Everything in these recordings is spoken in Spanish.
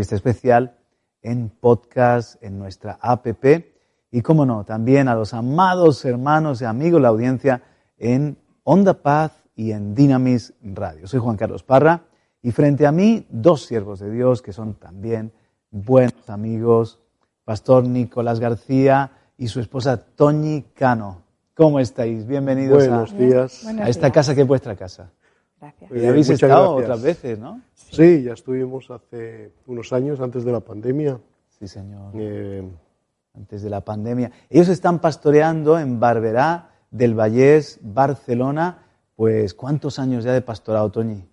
Especial en podcast, en nuestra app y, como no, también a los amados hermanos y amigos, la audiencia en Onda Paz y en Dynamis Radio. Soy Juan Carlos Parra y frente a mí dos siervos de Dios que son también buenos amigos, Pastor Nicolás García y su esposa Toñi Cano. ¿Cómo estáis? Bienvenidos Buenos días. a esta casa que es vuestra casa. Gracias. Y habéis Muchas estado gracias. otras veces, ¿no? Sí, ya estuvimos hace unos años antes de la pandemia. Sí, señor. Eh, antes de la pandemia. Ellos están pastoreando en Barberá del Vallés, Barcelona. Pues, ¿cuántos años ya de pastorado, Toñi?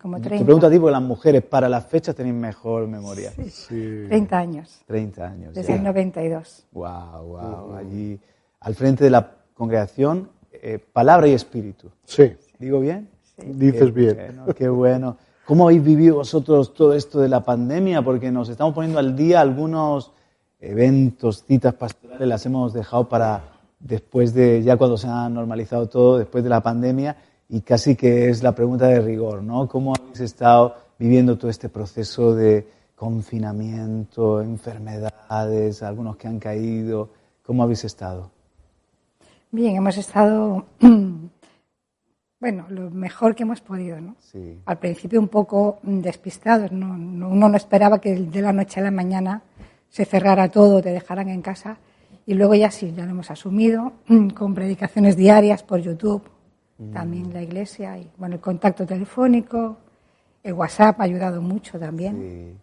Como Te 30. pregunto a ti, porque las mujeres para las fechas tenéis mejor memoria. sí. 30 años, 30 años. desde el 92. Wow, wow. Allí, al frente de la congregación, eh, palabra y espíritu. Sí, ¿Digo bien? Dices Qué bien. Bueno, qué bueno. ¿Cómo habéis vivido vosotros todo esto de la pandemia? Porque nos estamos poniendo al día algunos eventos, citas pastorales, las hemos dejado para después de, ya cuando se ha normalizado todo, después de la pandemia, y casi que es la pregunta de rigor, ¿no? ¿Cómo habéis estado viviendo todo este proceso de confinamiento, enfermedades, algunos que han caído? ¿Cómo habéis estado? Bien, hemos estado, bueno, lo mejor que hemos podido, ¿no? Sí. Al principio un poco mm, despistados, ¿no? No- uno no esperaba que de la noche a la mañana se cerrara todo, te dejaran en casa. Y luego ya sí, ya lo hemos asumido, mm, con predicaciones diarias por YouTube, también la iglesia, y bueno, el contacto telefónico, el WhatsApp ha ayudado mucho también. Sí.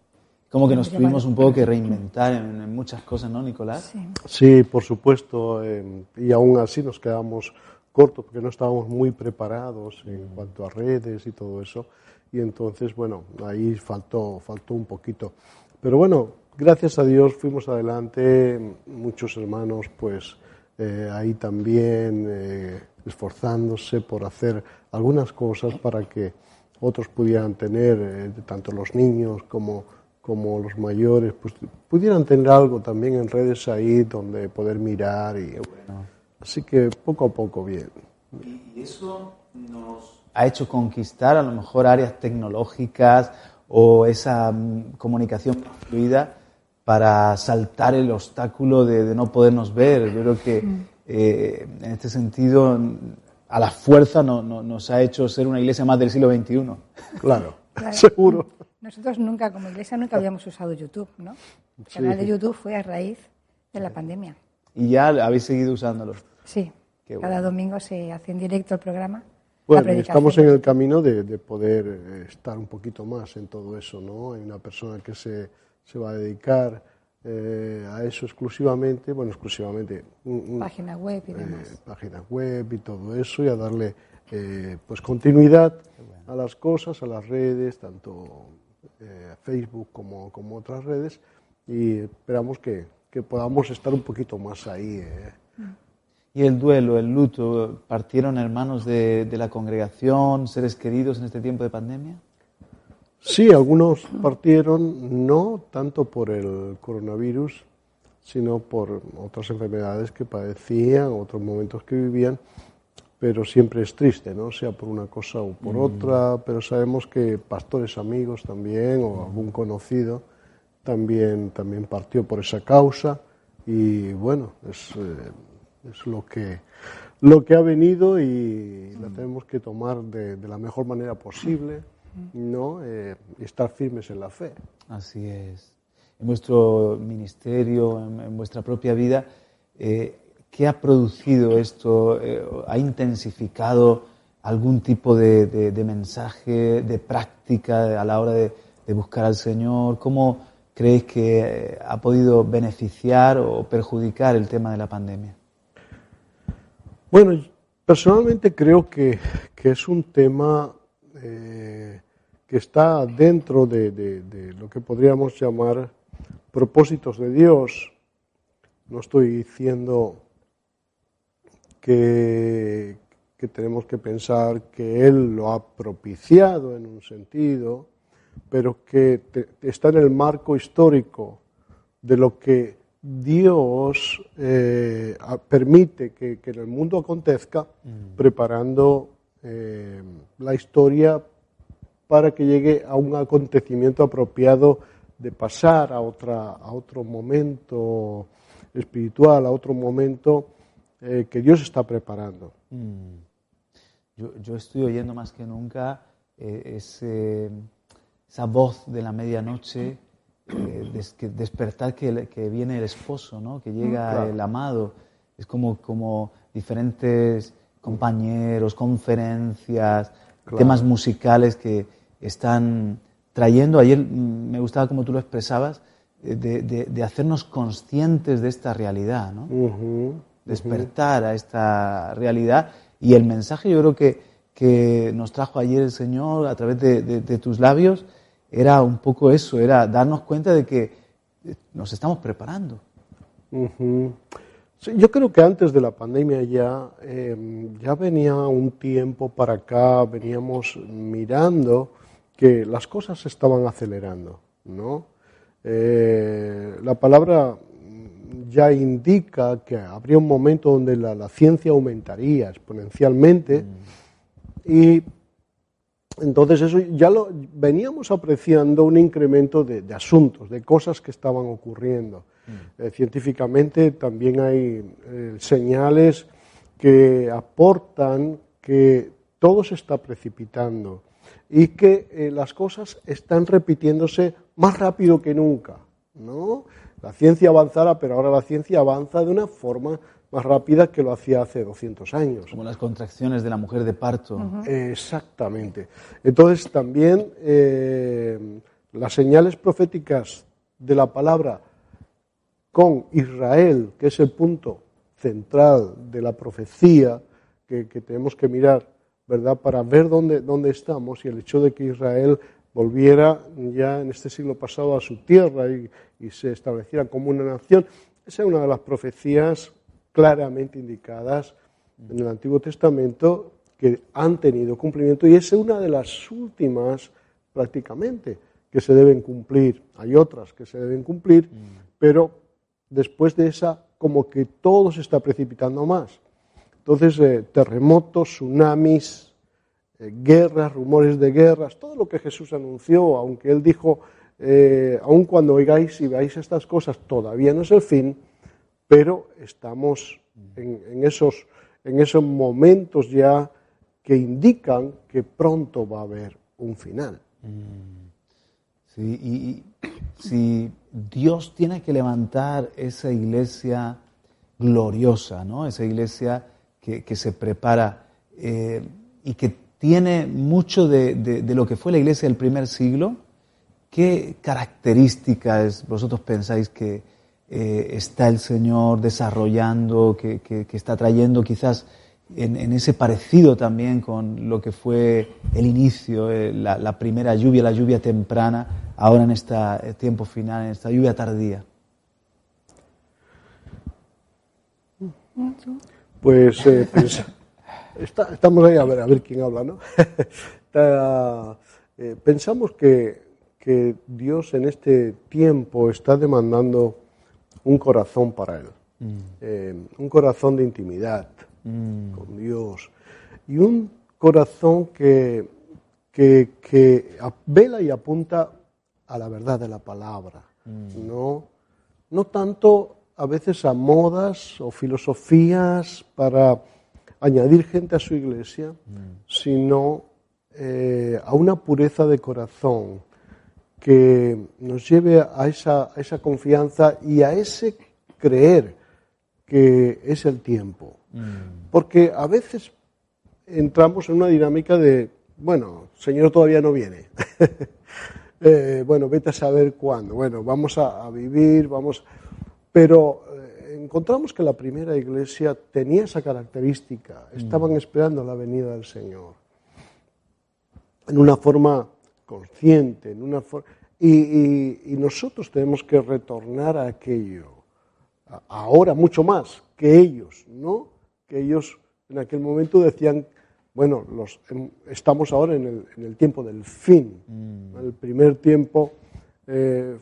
Como que nos tuvimos un poco que reinventar en, en muchas cosas, ¿no, Nicolás? Sí. Sí, por supuesto. eh, y aún así nos quedamos cortos porque no estábamos muy preparados en cuanto a redes y todo eso. Y entonces, bueno, ahí faltó, faltó un poquito. Pero bueno, gracias a Dios fuimos adelante. Muchos hermanos, pues eh, ahí también eh, esforzándose por hacer algunas cosas para que otros pudieran tener, eh, tanto los niños como, como los mayores, pues pudieran tener algo también en redes ahí donde poder mirar. Y, bueno, así que poco a poco bien. Y eso nos ha hecho conquistar a lo mejor áreas tecnológicas o esa mm, comunicación fluida para saltar el obstáculo de, de no podernos ver. Yo creo que eh, en este sentido mm, a la fuerza no- no- nos ha hecho ser una iglesia más del siglo XXI. Claro, Claro. seguro. Nosotros nunca, como iglesia, nunca habíamos usado YouTube, ¿no? El canal de YouTube fue a raíz de la pandemia. Y ya habéis seguido usándolo. Sí. Qué Cada bueno. domingo se hace en directo el programa. Bueno, estamos en el camino de, de poder eh, estar un poquito más en todo eso, ¿no? Hay una persona que se, se va a dedicar eh, a eso exclusivamente, bueno, exclusivamente, un- un- Página web y eh, demás. página web y todo eso, y a darle eh, pues continuidad a las cosas, a las redes, tanto eh, Facebook como, como otras redes, y esperamos que, que podamos estar un poquito más ahí. Y el duelo, el luto, ¿partieron hermanos de, de la congregación, seres queridos en este tiempo de pandemia? Sí, algunos partieron no tanto por el coronavirus, sino por otras enfermedades que padecían, otros momentos que vivían, pero siempre es triste, ¿no? Sea por una cosa o por otra, pero sabemos que pastores amigos también o algún conocido también, también partió por esa causa y bueno, es, eh, es lo, que, lo que ha venido y la tenemos que tomar de, de la mejor manera posible, ¿no? Eh, y estar firmes en la fe. Así es. En vuestro ministerio, en, en vuestra propia vida, eh, ¿qué ha producido esto? Eh, ¿Ha intensificado algún tipo de, mensaje, de práctica a la hora de, buscar al Señor? ¿Cómo creéis que ha podido beneficiar o perjudicar el tema de la pandemia? Bueno, personalmente creo que, es un tema eh, que está dentro de, lo que podríamos llamar propósitos de Dios. No estoy diciendo que, tenemos que pensar que Él lo ha propiciado en un sentido, pero que está en el marco histórico de lo que Dios eh, permite que, en el mundo acontezca, mm. preparando eh, la historia para que llegue a un acontecimiento apropiado de pasar a, otra, a otro momento espiritual, a otro momento eh, que Dios está preparando. Mm. Yo, estoy oyendo más que nunca esa voz de la medianoche, eh, despertar que, que, viene el esposo, ¿no? que llega el amado. Es como, como diferentes compañeros, conferencias, temas musicales que están trayendo. Ayer me gustaba como tú lo expresabas, de, hacernos conscientes de esta realidad, ¿no? despertar a esta realidad. Y el mensaje yo creo que, que nos trajo ayer el Señor a través de, tus labios era un poco eso, era darnos cuenta de que nos estamos preparando. yo creo que antes de la pandemia ya, em, ya venía un tiempo para acá, veníamos mirando que las cosas se estaban acelerando, ¿no? Eh, la palabra ya indica que habría un momento donde la, ciencia aumentaría exponencialmente mm. y entonces eso ya lo veníamos apreciando un incremento de, asuntos, de cosas que estaban ocurriendo. Mm. Eh, científicamente también hay eh, señales que aportan que todo se está precipitando y que eh, las cosas están repitiéndose más rápido que nunca, ¿no? La ciencia avanzará, pero ahora la ciencia avanza de una forma más rápida que lo hacía hace 200 años. Como las contracciones de la mujer de parto. Exactamente. Entonces también eh, las señales proféticas de la palabra con Israel, que es el punto central de la profecía que, que tenemos que mirar, ¿verdad? Para ver dónde, dónde estamos y el hecho de que Israel volviera ya en este siglo pasado a su tierra y, se estableciera como una nación. Esa es una de las profecías claramente indicadas en el Antiguo Testamento que han tenido cumplimiento y es una de las últimas prácticamente que se deben cumplir. Hay otras que se deben cumplir, pero después de esa como que todo se está precipitando más. Entonces, eh, terremotos, tsunamis, eh, guerras, rumores de guerras, todo lo que Jesús anunció, aunque él dijo, eh, aun cuando oigáis y veáis estas cosas, todavía no es el fin, pero estamos en, esos, en esos momentos ya que indican que pronto va a haber un final. Mm. Sí, y, si Dios tiene que levantar esa iglesia gloriosa, ¿no? esa iglesia que, se prepara eh, y que tiene mucho de, lo que fue la iglesia del primer siglo. ¿Qué características vosotros pensáis que eh, está el Señor desarrollando, que, está trayendo quizás en, ese parecido también con lo que fue el inicio, eh, la, primera lluvia, la lluvia temprana, ahora en este tiempo final, en esta lluvia tardía? Pues eh, estamos ahí a ver, a ver quién habla, ¿no? Pensamos que, Dios en este tiempo está demandando un corazón para Él, mm. eh, un corazón de intimidad mm. con Dios y un corazón que, que, vela y apunta a la verdad de la palabra, mm. no, no tanto a veces a modas o filosofías para añadir gente a su iglesia, sino eh, a una pureza de corazón que nos lleve a esa, esa confianza y a ese creer que es el tiempo. Porque a veces entramos en una dinámica de, bueno, Señor todavía no viene. Eh, bueno, vete a saber cuándo. Bueno, vamos a, vivir, vamos. Pero eh, encontramos que la primera iglesia tenía esa característica. Estaban esperando la venida del Señor. En una forma consciente, en una forma. Y, nosotros tenemos que retornar a aquello, ahora mucho más que ellos, ¿no? Que ellos en aquel momento decían, bueno, los, em, estamos ahora en el, tiempo del fin, mm. el primer tiempo, eh,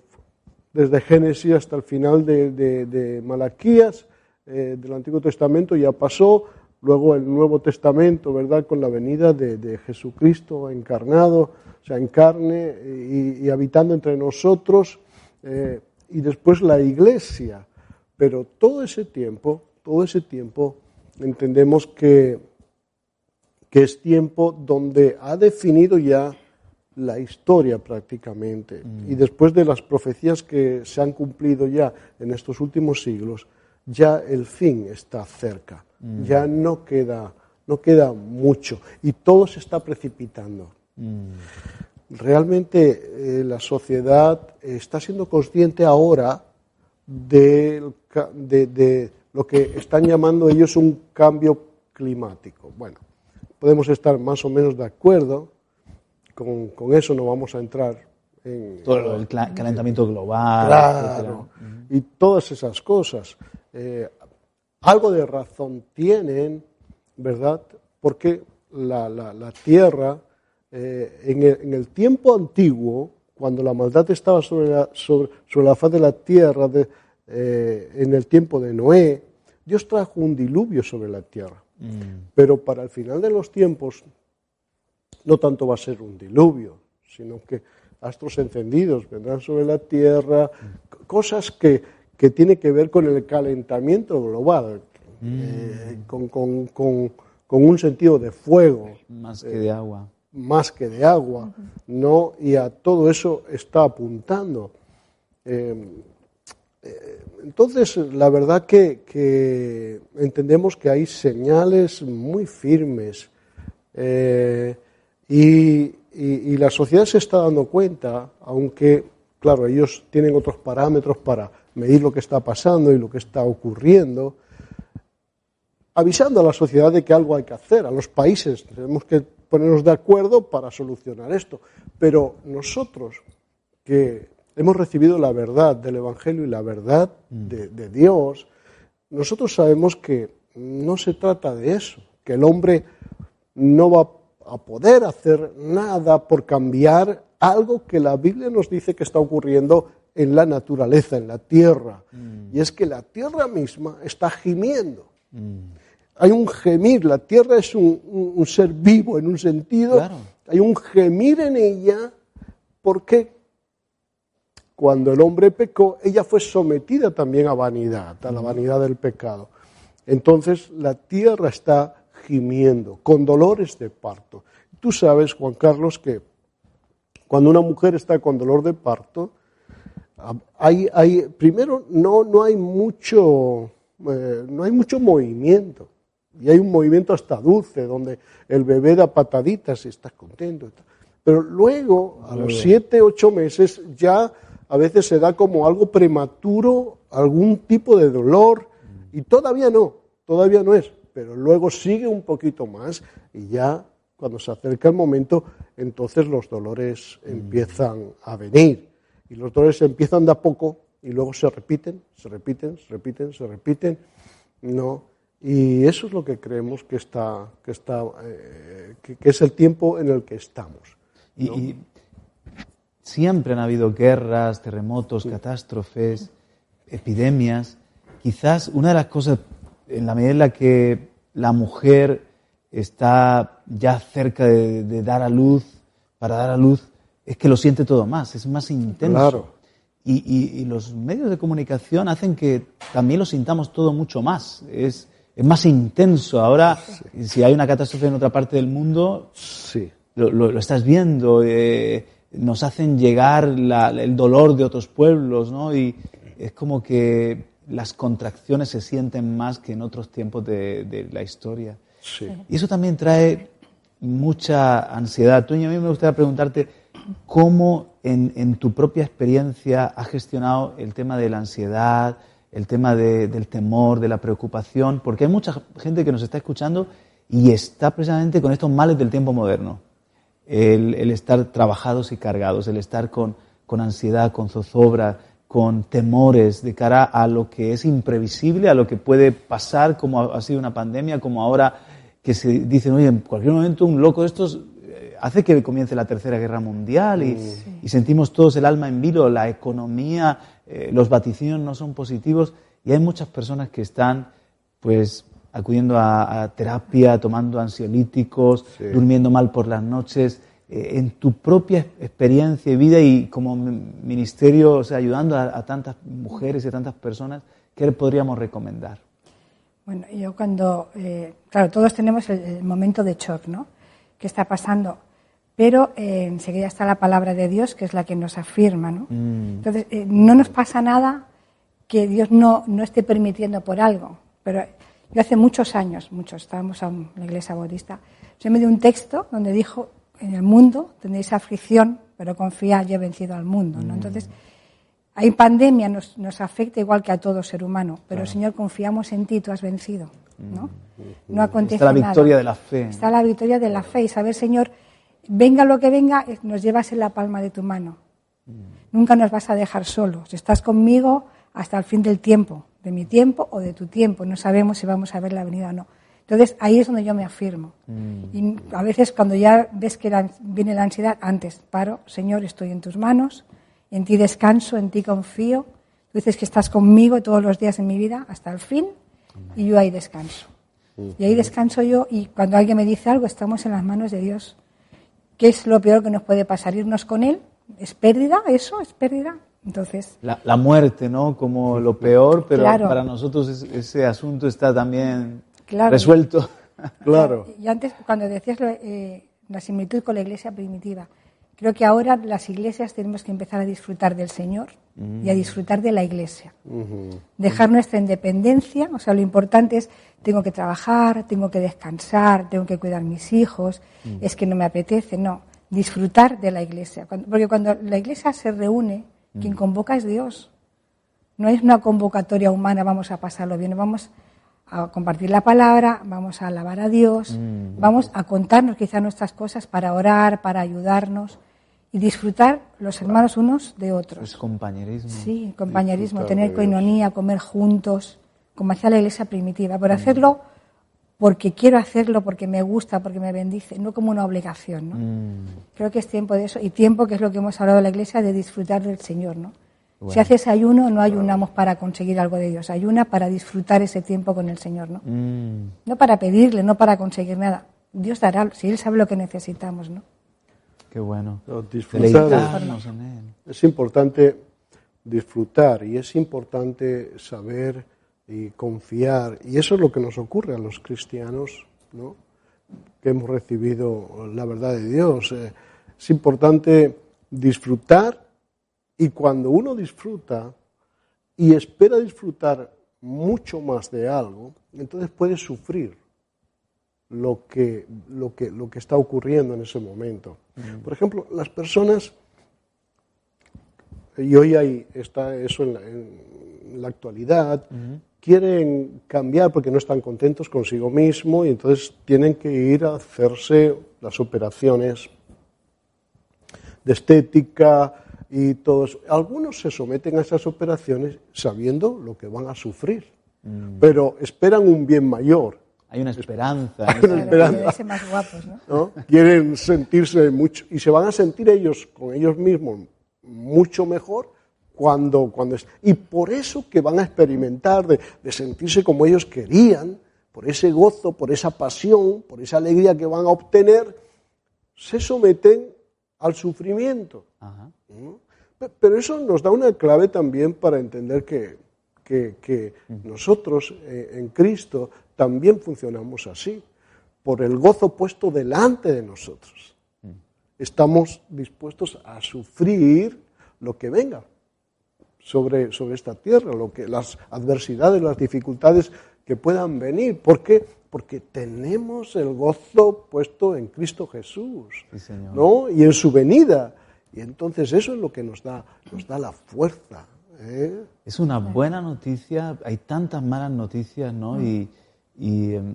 desde Génesis hasta el final de, Malaquías, eh, del Antiguo Testamento ya pasó, luego el Nuevo Testamento, ¿verdad?, con la venida de Jesucristo encarnado, o sea, en carne y, habitando entre nosotros, eh, y después la iglesia. Pero todo ese tiempo, todo ese tiempo, entendemos que, que es tiempo donde ha definido ya la historia prácticamente. Mm. Y después de las profecías que se han cumplido ya en estos últimos siglos, ya el fin está cerca. Mm. Ya no queda, no queda mucho. Y todo se está precipitando. Realmente eh, la sociedad está siendo consciente ahora de, lo que están llamando ellos un cambio climático. Bueno, podemos estar más o menos de acuerdo, con, eso no vamos a entrar en... Todo el calentamiento global. y todas esas cosas. Eh, algo de razón tienen, ¿verdad? Porque la, la Tierra eh, en, el, tiempo antiguo, cuando la maldad estaba sobre la, sobre, la faz de la tierra, eh, en el tiempo de Noé, Dios trajo un diluvio sobre la tierra. Mm. Pero para el final de los tiempos, no tanto va a ser un diluvio, sino que astros encendidos vendrán sobre la tierra, cosas que, que tienen que ver con el calentamiento global, mm. eh, con, con, con, un sentido de fuego. Más que de agua más que de agua, ¿no? Y a todo eso está apuntando. Eh, eh, entonces, la verdad que, entendemos que hay señales muy firmes eh, y, la sociedad se está dando cuenta, aunque, claro, ellos tienen otros parámetros para medir lo que está pasando y lo que está ocurriendo, avisando a la sociedad de que algo hay que hacer, a los países tenemos que ponernos de acuerdo para solucionar esto. Pero nosotros que hemos recibido la verdad del Evangelio y la verdad mm. de, Dios, nosotros sabemos que no se trata de eso, que el hombre no va a poder hacer nada por cambiar algo que la Biblia nos dice que está ocurriendo en la naturaleza, en la tierra. Mm. Y es que la tierra misma está gimiendo. Mm hay un gemir, la tierra es un, ser vivo en un sentido, hay un gemir en ella porque cuando el hombre pecó, ella fue sometida también a vanidad, a la vanidad del pecado. Entonces la tierra está gimiendo, con dolores de parto. Tú sabes, Juan Carlos, que cuando una mujer está con dolor de parto, hay, hay primero no, no, hay mucho, eh, no hay mucho movimiento. Y hay un movimiento hasta dulce, donde el bebé da pataditas y estás contento. Pero luego, a los siete, ocho meses, ya a veces se da como algo prematuro, algún tipo de dolor, y todavía no, todavía no es. Pero luego sigue un poquito más y ya cuando se acerca el momento, entonces los dolores empiezan a venir. Y los dolores empiezan de a poco y luego se repiten, se repiten, se repiten, se repiten. No, y eso es lo que creemos que, está, que, está, eh, que, es el tiempo en el que estamos. Y, siempre han habido guerras, terremotos, catástrofes, epidemias. Quizás una de las cosas, en la medida en la que la mujer está ya cerca de, dar a luz, para dar a luz, es que lo siente todo más, es más intenso. Claro. Y, y, los medios de comunicación hacen que también lo sintamos todo mucho más. Es, es más intenso. Ahora, si hay una catástrofe en otra parte del mundo, sí. lo, estás viendo. Eh, nos hacen llegar el dolor de otros pueblos, ¿no? Y es como que las contracciones se sienten más que en otros tiempos de, de la historia. Sí. Y eso también trae mucha ansiedad. Toño, a mí me gustaría preguntarte cómo en, en tu propia experiencia has gestionado el tema de la ansiedad, el tema de- del temor, de la preocupación, porque hay mucha gente que nos está escuchando y está precisamente con estos males del tiempo moderno. El, estar trabajados y cargados, el estar con, con ansiedad, con zozobra, con temores de cara a lo que es imprevisible, a lo que puede pasar, como ha, sido una pandemia, como ahora que se dicen, oye, en cualquier momento un loco de estos hace que comience la Tercera Guerra Mundial y, y sentimos todos el alma en vilo, la economía, eh, los vaticinios no son positivos y hay muchas personas que están pues acudiendo a, a terapia, tomando ansiolíticos, Sí. durmiendo mal por las noches. Eh, en tu propia experiencia y vida y como mi- ministerio, o sea, ayudando a, a tantas mujeres y a tantas personas, ¿qué le podríamos recomendar? Bueno, yo cuando, eh, claro, todos tenemos el, el momento de shock, ¿no? ¿Qué está pasando? Pero eh, enseguida está la palabra de Dios, que es la que nos afirma, ¿no? Entonces, eh, no nos pasa nada que Dios no, no esté permitiendo por algo. Pero yo hace muchos años, muchos, estábamos en la iglesia bautista, se me dio un texto donde dijo, en el mundo tendréis aflicción, pero confiad, yo he vencido al mundo, ¿no? Entonces, hay pandemia, nos, nos afecta igual que a todo ser humano, pero Señor, confiamos en ti, tú has vencido, ¿no? No acontece Está la nada. victoria de la fe. Está la victoria de la fe y saber, Señor, venga lo que venga, nos llevas en la palma de tu mano. Nunca nos vas a dejar solos. Estás conmigo hasta el fin del tiempo, de mi tiempo o de tu tiempo. No sabemos si vamos a ver la venida o no. Entonces ahí es donde yo me afirmo. Y a veces cuando ya ves que la- viene la ansiedad, antes paro, Señor, estoy en tus manos, en ti descanso, en ti confío. Tú dices que estás conmigo todos los días de mi vida hasta el fin y yo ahí descanso. Y ahí descanso yo y cuando alguien me dice algo, estamos en las manos de Dios. ¿Qué es lo peor que nos puede pasar? ¿Irnos con Él? ¿Es pérdida eso? ¿Es pérdida? Entonces, La, la muerte, ¿no? Como lo peor, pero Claro. para nosotros es- ese asunto está también Claro. resuelto. Claro. Y antes, cuando decías lo- eh, la similitud con la iglesia primitiva, creo que ahora las iglesias tenemos que empezar a disfrutar del Señor y a disfrutar de la iglesia. Dejar nuestra independencia, o sea, lo importante es, tengo que trabajar, tengo que descansar, tengo que cuidar mis hijos, es que no me apetece, no, disfrutar de la iglesia. Porque cuando la iglesia se reúne, quien convoca es Dios. No es una convocatoria humana, vamos a pasarlo bien, vamos a compartir la palabra, vamos a alabar a Dios, vamos a contarnos quizá nuestras cosas para orar, para ayudarnos y disfrutar los hermanos unos de otros. Es compañerismo. Sí, compañerismo, Disfrutar tener de coinonía, comer juntos, como hacía la iglesia primitiva, pero hacerlo porque quiero hacerlo, porque me gusta, porque me bendice, no como una obligación, ¿no? Creo que es tiempo de eso y tiempo que es lo que hemos hablado en la iglesia de disfrutar del Señor, ¿no? Si haces ayuno, no ayunamos para conseguir algo de Dios, ayuna para disfrutar ese tiempo con el Señor, ¿no? Mm, No para pedirle, no para conseguir nada. Dios dará, si Él sabe lo que necesitamos, ¿no? Qué bueno. No, disfrutar es- Deleitarnos en él. Es importante disfrutar y es importante saber y confiar. Y eso es lo que nos ocurre a los cristianos, ¿no? que hemos recibido la verdad de Dios. Eh, es importante disfrutar y cuando uno disfruta y espera disfrutar mucho más de algo, entonces puede sufrir lo que, lo que, lo que está ocurriendo en ese momento. Por ejemplo, las personas y hoy hay, está eso en la, en la actualidad, quieren cambiar porque no están contentos consigo mismo y entonces tienen que ir a hacerse las operaciones de estética y todo eso. Algunos se someten a esas operaciones sabiendo lo que van a sufrir, pero esperan un bien mayor. Hay una esperanza. Hay una más guapos, ¿no? ¿no? Quieren sentirse mucho y se van a sentir ellos con ellos mismos mucho mejor cuando, cuando es, y por eso que van a experimentar de, de sentirse como ellos querían, por ese gozo, por esa pasión, por esa alegría que van a obtener, se someten al sufrimiento. Ajá. ¿no? Pe- Pero eso nos da una clave también para entender que, que- que nosotros eh, en Cristo también funcionamos así, por el gozo puesto delante de nosotros. Estamos dispuestos a sufrir lo que venga. sobre, sobre esta tierra, lo que, las adversidades, las dificultades que puedan venir. ¿Por qué? Porque tenemos el gozo puesto en Cristo Jesús ¿no? y en su venida. Y entonces eso es lo que nos da, nos da la fuerza. ¿eh? Es una buena noticia, hay tantas malas noticias, ¿no? Mm. Y, y em,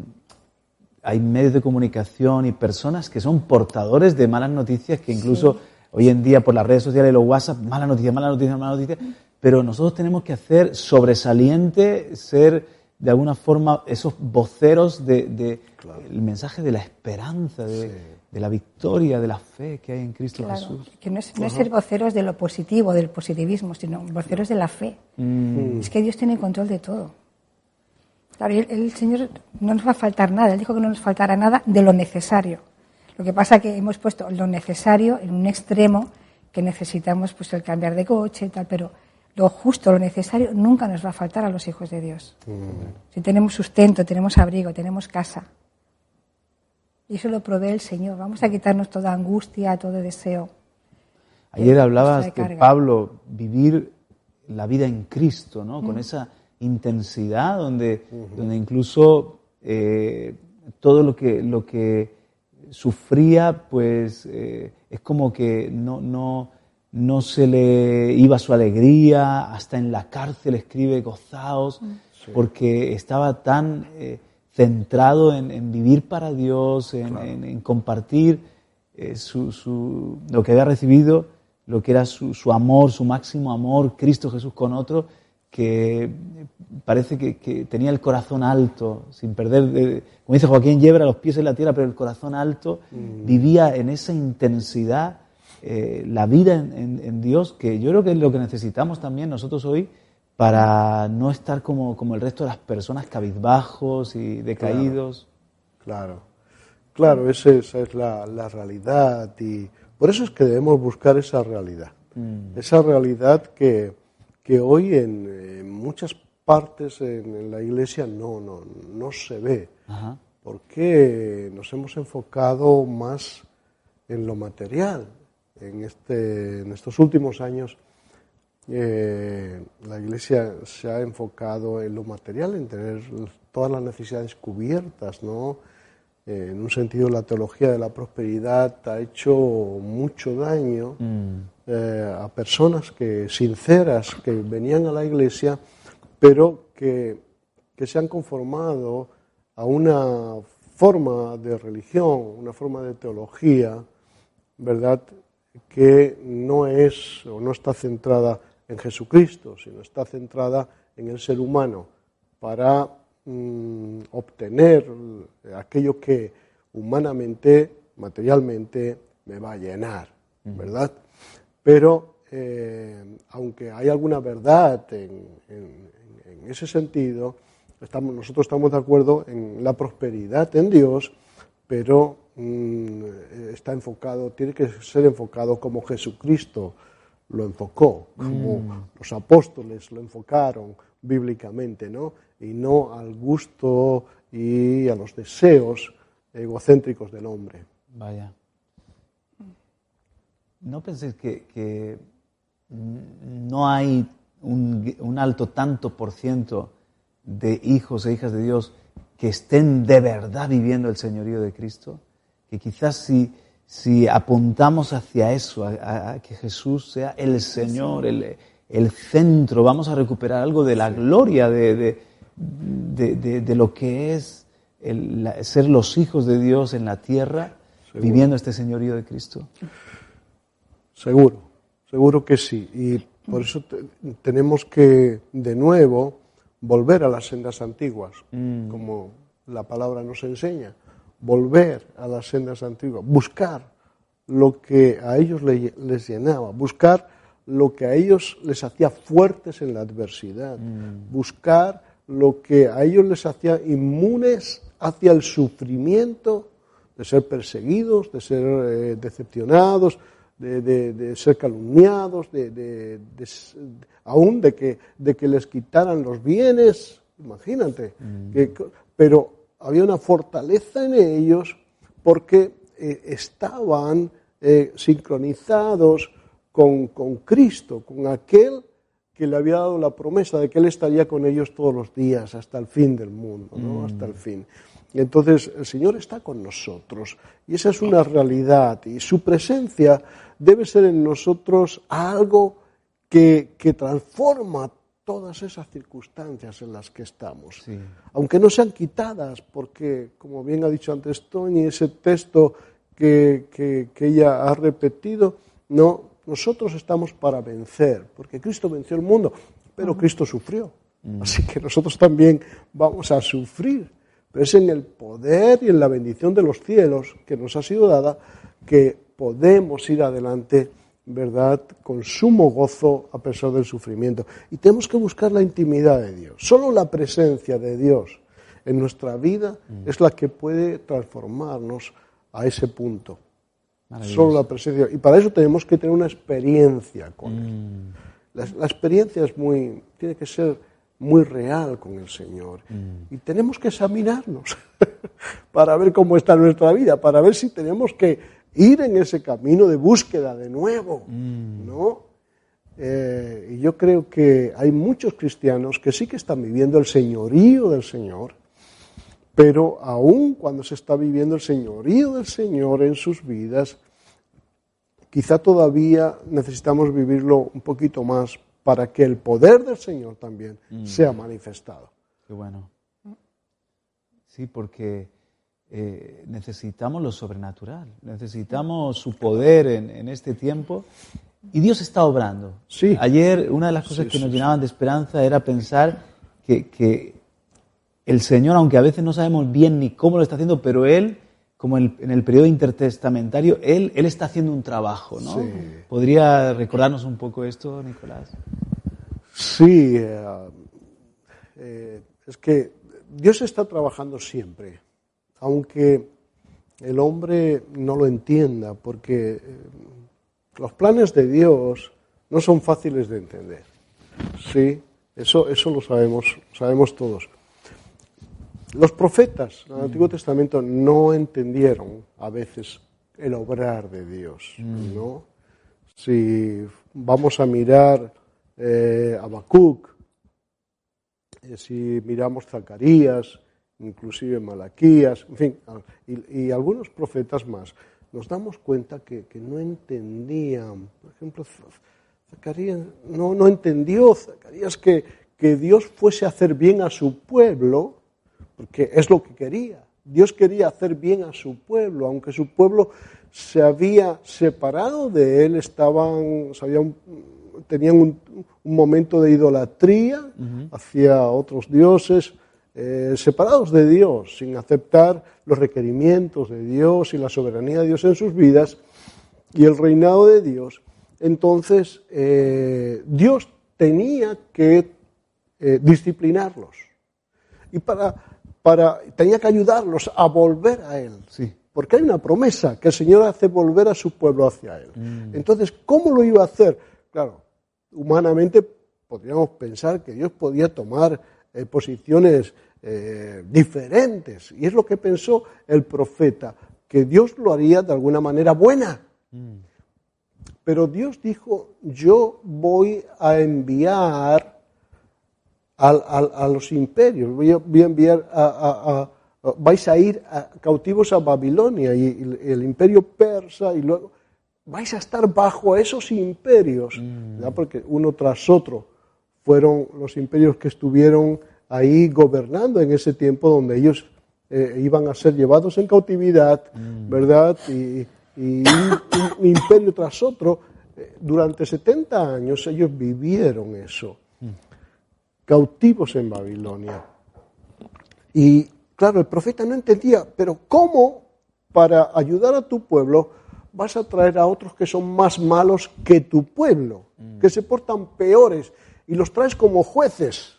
hay medios de comunicación y personas que son portadores de malas noticias que incluso hoy en día por las redes sociales y los WhatsApp, malas noticias, malas noticias, malas noticias, pero nosotros tenemos que hacer sobresaliente, ser de alguna forma esos voceros del de, el mensaje de la esperanza, de, la victoria, de la fe que hay en Cristo Jesús. Que no es, ser voceros de lo positivo, del positivismo, sino voceros de la fe. Mm. Es que Dios tiene control de todo. Claro, el, Señor no nos va a faltar nada. Él dijo que no nos faltará nada de lo necesario. Lo que pasa es que hemos puesto lo necesario en un extremo que necesitamos pues el cambiar de coche y tal, pero lo justo, lo necesario, nunca nos va a faltar a los hijos de Dios. Mm. Si tenemos sustento, tenemos abrigo, tenemos casa. Y eso lo provee el Señor. Vamos a quitarnos toda angustia, todo deseo. Ayer hablabas de Pablo, vivir la vida en Cristo, ¿no? Con mm. esa intensidad donde, donde incluso eh, todo lo que, lo que sufría, pues eh, es como que no, no, no se le iba su alegría, hasta en la cárcel escribe gozaos, mm. porque estaba tan eh, centrado en, vivir para Dios, en, compartir su, su, lo que había recibido, lo que era su, su amor, su máximo amor, Cristo Jesús con otro, que parece que, tenía el corazón alto, sin perder, como dice Joaquín Yebra, los pies en la tierra, pero el corazón alto, mm. vivía en esa intensidad eh, la vida en, Dios, que yo creo que es lo que necesitamos también nosotros hoy para no estar como, como el resto de las personas cabizbajos y decaídos. Claro, claro, esa, es la, realidad y por eso es que debemos buscar esa realidad, mm. esa realidad que que hoy en, muchas partes en, la iglesia no, no, no se ve. Porque nos hemos enfocado más en lo material. En, este, en estos últimos años eh, la iglesia se ha enfocado en lo material, en tener todas las necesidades cubiertas, ¿no? Eh, en un sentido, la teología de la prosperidad ha hecho mucho daño. Mm. Eh, a personas que sinceras que venían a la iglesia, pero que, se han conformado a una forma de religión, una forma de teología, ¿verdad? Que no es o no está centrada en Jesucristo, sino está centrada en el ser humano para mm, obtener aquello que humanamente, materialmente, me va a llenar, ¿verdad? Pero eh, aunque hay alguna verdad en, ese sentido, estamos, nosotros estamos de acuerdo en la prosperidad en Dios, pero mm, está enfocado, tiene que ser enfocado como Jesucristo lo enfocó, como mm. los apóstoles lo enfocaron bíblicamente, ¿no? Y no al gusto y a los deseos egocéntricos del hombre. Vaya. ¿No penséis que, no hay un, alto tanto por ciento de hijos e hijas de Dios que estén de verdad viviendo el señorío de Cristo? Que quizás si, si apuntamos hacia eso, a, que Jesús sea el Señor, el, centro, vamos a recuperar algo de la gloria de, de, lo que es ser los hijos de Dios en la tierra, viviendo este señorío de Cristo. Seguro, seguro que sí. Y por eso tenemos que, de nuevo, volver a las sendas antiguas, mm. como la palabra nos enseña. Volver a las sendas antiguas, buscar lo que a ellos les llenaba, buscar lo que a ellos les hacía fuertes en la adversidad, mm. buscar lo que a ellos les hacía inmunes hacia el sufrimiento de ser perseguidos, de ser eh, decepcionados, de, ser calumniados, de, aún de que, de que les quitaran los bienes, imagínate. Mm. pero había una fortaleza en ellos porque eh, estaban eh, sincronizados con, con, Cristo, con aquel que le había dado la promesa de que Él estaría con ellos todos los días hasta el fin del mundo, ¿no? hasta el fin. Entonces el Señor está con nosotros y esa es una realidad y su presencia debe ser en nosotros algo que, que transforma todas esas circunstancias en las que estamos, aunque no sean quitadas, porque, como bien ha dicho antes Tony, ese texto que, que, que ella ha repetido, no, nosotros estamos para vencer, porque Cristo venció el mundo, pero Cristo sufrió. Así que nosotros también vamos a sufrir. Pero es en el poder y en la bendición de los cielos que nos ha sido dada que podemos ir adelante, ¿verdad?, con sumo gozo a pesar del sufrimiento. Y tenemos que buscar la intimidad de Dios. Solo la presencia de Dios en nuestra vida es la que puede transformarnos a ese punto. Solo la presencia. Y para eso tenemos que tener una experiencia con Él. Mm. La, la experiencia es muy, tiene que ser muy real con el Señor. Mm. Y tenemos que examinarnos para ver cómo está nuestra vida, para ver si tenemos que ir en ese camino de búsqueda de nuevo, Mm. ¿no? Eh, y yo creo que hay muchos cristianos que sí que están viviendo el señorío del Señor, pero aún cuando se está viviendo el señorío del Señor en sus vidas, quizá todavía necesitamos vivirlo un poquito más para que el poder del Señor también sea manifestado. Qué bueno. Sí, porque eh, necesitamos lo sobrenatural, necesitamos su poder en, en este tiempo y Dios está obrando. Sí. Ayer una de las cosas Sí, que sí, nos llenaban de esperanza era pensar que, que el Señor, aunque a veces no sabemos bien ni cómo lo está haciendo, pero Él, como el- en el periodo intertestamentario, Él, él está haciendo un trabajo, ¿no? Sí. ¿Podría recordarnos un poco esto, Nicolás? Sí, eh, eh, es que Dios está trabajando siempre, aunque el hombre no lo entienda, porque eh, los planes de Dios no son fáciles de entender. Sí, eso, eso lo sabemos, sabemos todos. Los profetas en el Antiguo Testamento no entendieron a veces el obrar de Dios, ¿no? Si vamos a mirar eh, Habacuc, eh, si miramos Zacarías, inclusive Malaquías, en fin, y, y algunos profetas más, nos damos cuenta que, que no entendían, por ejemplo, Zacarías no, no entendió, Zacarías, que, que Dios fuese a hacer bien a su pueblo, porque es lo que quería. Dios quería hacer bien a su pueblo, aunque su pueblo se había separado de él, estaban, se habían- tenían un, un momento de idolatría hacia otros dioses, eh, separados de Dios, sin aceptar los requerimientos de Dios y la soberanía de Dios en sus vidas y el reinado de Dios. Entonces, eh, Dios tenía que eh, disciplinarlos y para, para, tenía que ayudarlos a volver a Él. Sí. Porque hay una promesa que el Señor hace volver a su pueblo hacia Él. Entonces, ¿cómo lo iba a hacer? Claro, humanamente podríamos pensar que Dios podía tomar eh, posiciones eh, diferentes. Y es lo que pensó el profeta, que Dios lo haría de alguna manera buena. Pero Dios dijo, yo voy a enviar al- al- a, los imperios, voy a, voy a enviar a, a- vais a ir cautivos a Babilonia y, el- el imperio persa y luego vais a estar bajo esos imperios, ¿verdad? porque uno tras otro fueron los imperios que estuvieron ahí gobernando en ese tiempo donde ellos eh, iban a ser llevados en cautividad, ¿verdad? Y, y un, un imperio tras otro, eh, durante 70 años ellos vivieron eso cautivos en Babilonia. Y claro, el profeta no entendía, pero ¿cómo para ayudar a tu pueblo vas a traer a otros que son más malos que tu pueblo, que se portan peores y los traes como jueces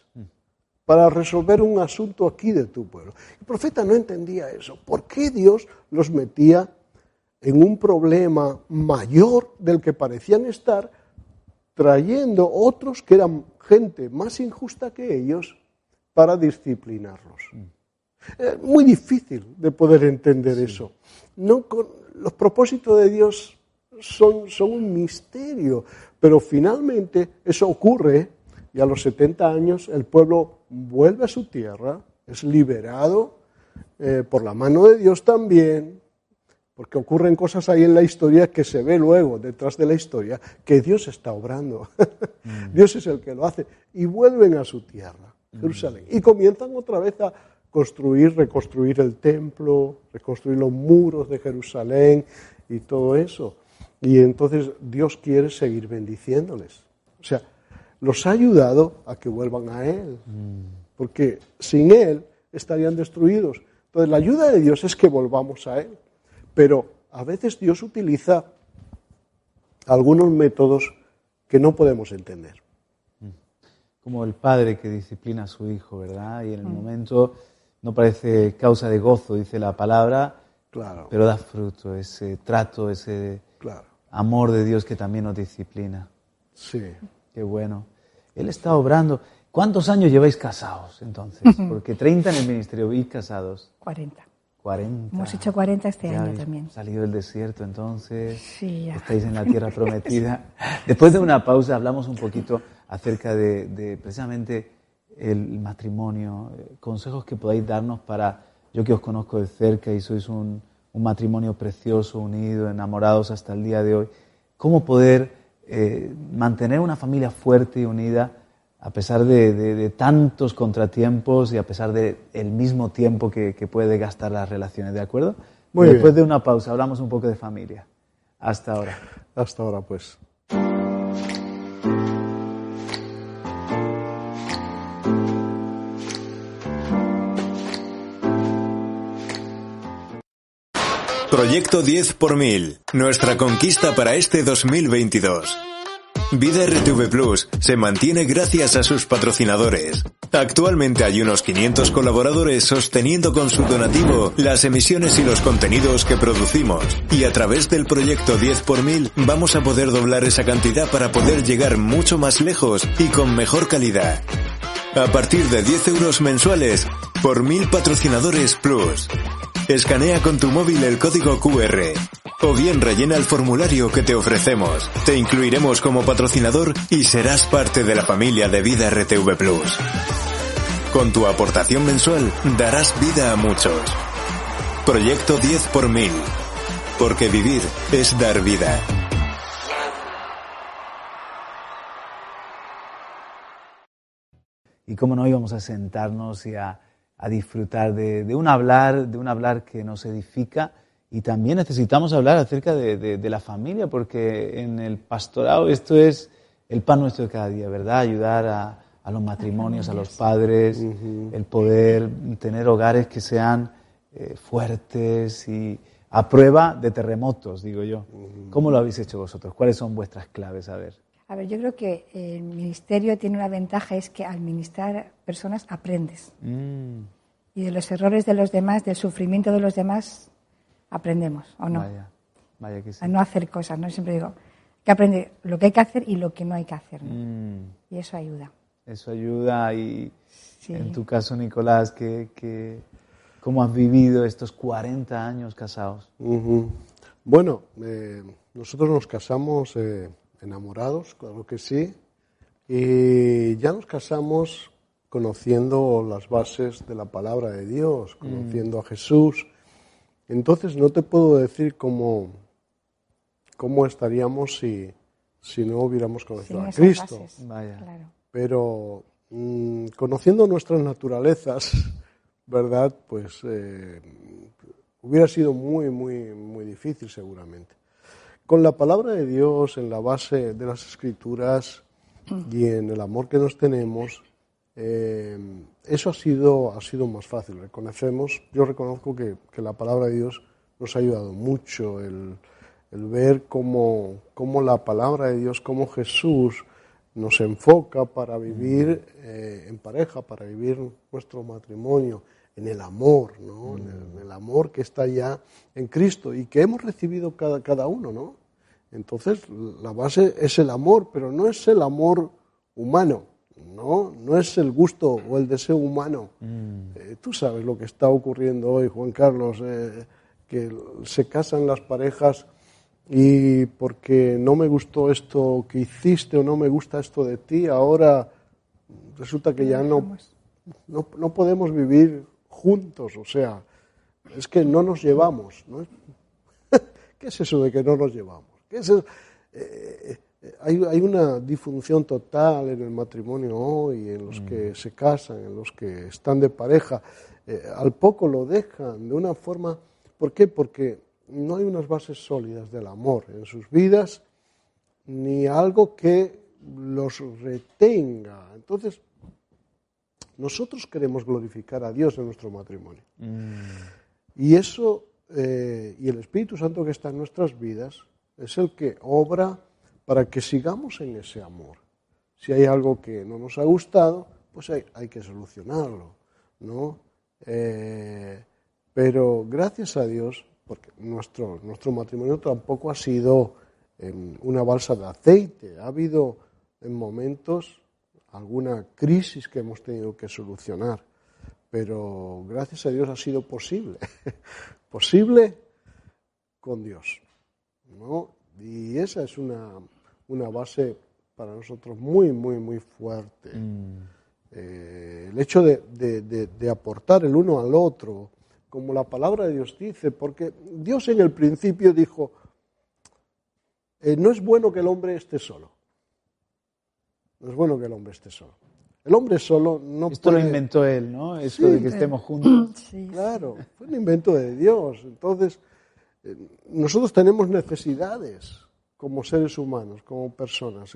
para resolver un asunto aquí de tu pueblo? El profeta no entendía eso. ¿Por qué Dios los metía en un problema mayor del que parecían estar trayendo otros que eran gente más injusta que ellos para disciplinarlos. Es muy difícil de poder entender eso. No con- los propósitos de Dios son, son un misterio, pero finalmente eso ocurre y a los 70 años el pueblo vuelve a su tierra, es liberado eh, por la mano de Dios también, porque ocurren cosas ahí en la historia que se ve luego, detrás de la historia, que Dios está obrando. Mm. Dios es el que lo hace. Y vuelven a su tierra, mm. Jerusalén. Y comienzan otra vez a construir, reconstruir el templo, reconstruir los muros de Jerusalén y todo eso. Y entonces Dios quiere seguir bendiciéndoles. O sea, los ha ayudado a que vuelvan a Él, porque sin Él estarían destruidos. Entonces la ayuda de Dios es que volvamos a Él, pero a veces Dios utiliza algunos métodos que no podemos entender. Como el padre que disciplina a su hijo, ¿verdad? Y en el mm. momento no parece causa de gozo, dice la palabra, claro. pero da fruto, ese trato, ese amor de Dios que también nos disciplina. Sí. Qué bueno. Él está obrando. ¿Cuántos años lleváis casados entonces? Porque 30 en el ministerio y casados. 40. 40. Hemos hecho 40 este año también. Salido del desierto entonces. Sí, ya. Estáis en la tierra prometida. Después de una pausa hablamos un poquito acerca de, precisamente el matrimonio, eh, consejos que podáis darnos para, yo que os conozco de cerca y sois un, un matrimonio precioso, unido, enamorados hasta el día de hoy, cómo poder eh, mantener una familia fuerte y unida a pesar de, tantos contratiempos y a pesar del el mismo tiempo que, puede gastar las relaciones, ¿de acuerdo? Después de una pausa hablamos un poco de familia. Hasta ahora. Hasta ahora, pues. Proyecto 10 por mil. Nuestra conquista para este 2022. Vida RTV Plus se mantiene gracias a sus patrocinadores. Actualmente hay unos 500 colaboradores sosteniendo con su donativo las emisiones y los contenidos que producimos. Y a través del proyecto 10 por mil vamos a poder doblar esa cantidad para poder llegar mucho más lejos y con mejor calidad. A partir de 10 euros mensuales por mil patrocinadores plus. Escanea con tu móvil el código QR o bien rellena el formulario que te ofrecemos. Te incluiremos como patrocinador y serás parte de la familia de Vida RTV Plus. Con tu aportación mensual darás vida a muchos. Proyecto 10 por mil. Porque vivir es dar vida. Y cómo no íbamos a sentarnos y a a disfrutar de, un hablar, de un hablar que nos edifica. Y también necesitamos hablar acerca de, la familia, porque en el pastorado esto es el pan nuestro de cada día, ¿verdad? Ayudar a, los matrimonios, a los padres, el poder tener hogares que sean eh, fuertes y a prueba de terremotos, digo yo. ¿Cómo lo habéis hecho vosotros? ¿Cuáles son vuestras claves? A ver. A ver, yo creo que el ministerio tiene una ventaja, es que al ministrar personas aprendes. Mm. Y de los errores de los demás, del sufrimiento de los demás, aprendemos, ¿o no? Vaya, vaya que sí. A no hacer cosas, ¿no? Siempre digo, que aprender lo que hay que hacer y lo que no hay que hacer. Mm. Y eso ayuda. Eso ayuda y en tu caso, Nicolás, que, ¿cómo has vivido estos 40 años casados? Bueno, eh, nosotros nos casamos... Eh, enamorados, claro que sí, y ya nos casamos conociendo las bases de la palabra de Dios, mm. conociendo a Jesús. Entonces no te puedo decir cómo, cómo estaríamos si, si no hubiéramos conocido a Cristo. Pero mm, conociendo nuestras naturalezas, ¿verdad? Pues eh, hubiera sido muy, muy, muy difícil seguramente con la palabra de Dios en la base de las escrituras y en el amor que nos tenemos, eh, eso ha sido, ha sido más fácil. Reconocemos, yo reconozco que, la palabra de Dios nos ha ayudado mucho, el, ver cómo, la palabra de Dios, cómo Jesús nos enfoca para vivir eh, en pareja, para vivir nuestro matrimonio, en el amor, ¿no? En, el, amor que está ya en Cristo y que hemos recibido cada, cada uno, ¿no? Entonces, la base es el amor, pero no es el amor humano, no, no es el gusto o el deseo humano. Mm. Eh, tú sabes lo que está ocurriendo hoy, Juan Carlos, eh, que se casan las parejas y porque no me gustó esto que hiciste o no me gusta esto de ti, ahora resulta que ya no, no, no podemos vivir juntos, o sea, es que no nos llevamos. ¿no? ¿Qué es eso de que no nos llevamos? ¿Qué es eso? Eh, eh, hay, hay, una disfunción total en el matrimonio hoy, en los que se casan, en los que están de pareja. Eh, al poco lo dejan de una forma. ¿Por qué? Porque no hay unas bases sólidas del amor en sus vidas, ni algo que los retenga. Entonces, nosotros queremos glorificar a Dios en nuestro matrimonio. Y eso, eh, y el Espíritu Santo que está en nuestras vidas, es el que obra para que sigamos en ese amor. Si hay algo que no nos ha gustado, pues hay, hay que solucionarlo, ¿no? Eh, pero gracias a Dios, porque nuestro, nuestro matrimonio tampoco ha sido una balsa de aceite, ha habido en momentos alguna crisis que hemos tenido que solucionar, pero gracias a Dios ha sido posible, posible con Dios. ¿no? Y esa es una, una, base para nosotros muy, muy, muy fuerte. Mm. Eh, el hecho de, de, de, aportar el uno al otro, como la palabra de Dios dice, porque Dios en el principio dijo, eh, no es bueno que el hombre esté solo. No es bueno que el hombre esté solo. El hombre solo no Esto lo inventó él, ¿no? Esto de que estemos juntos. Claro, fue un invento de Dios. Entonces, eh, nosotros tenemos necesidades como seres humanos, como personas.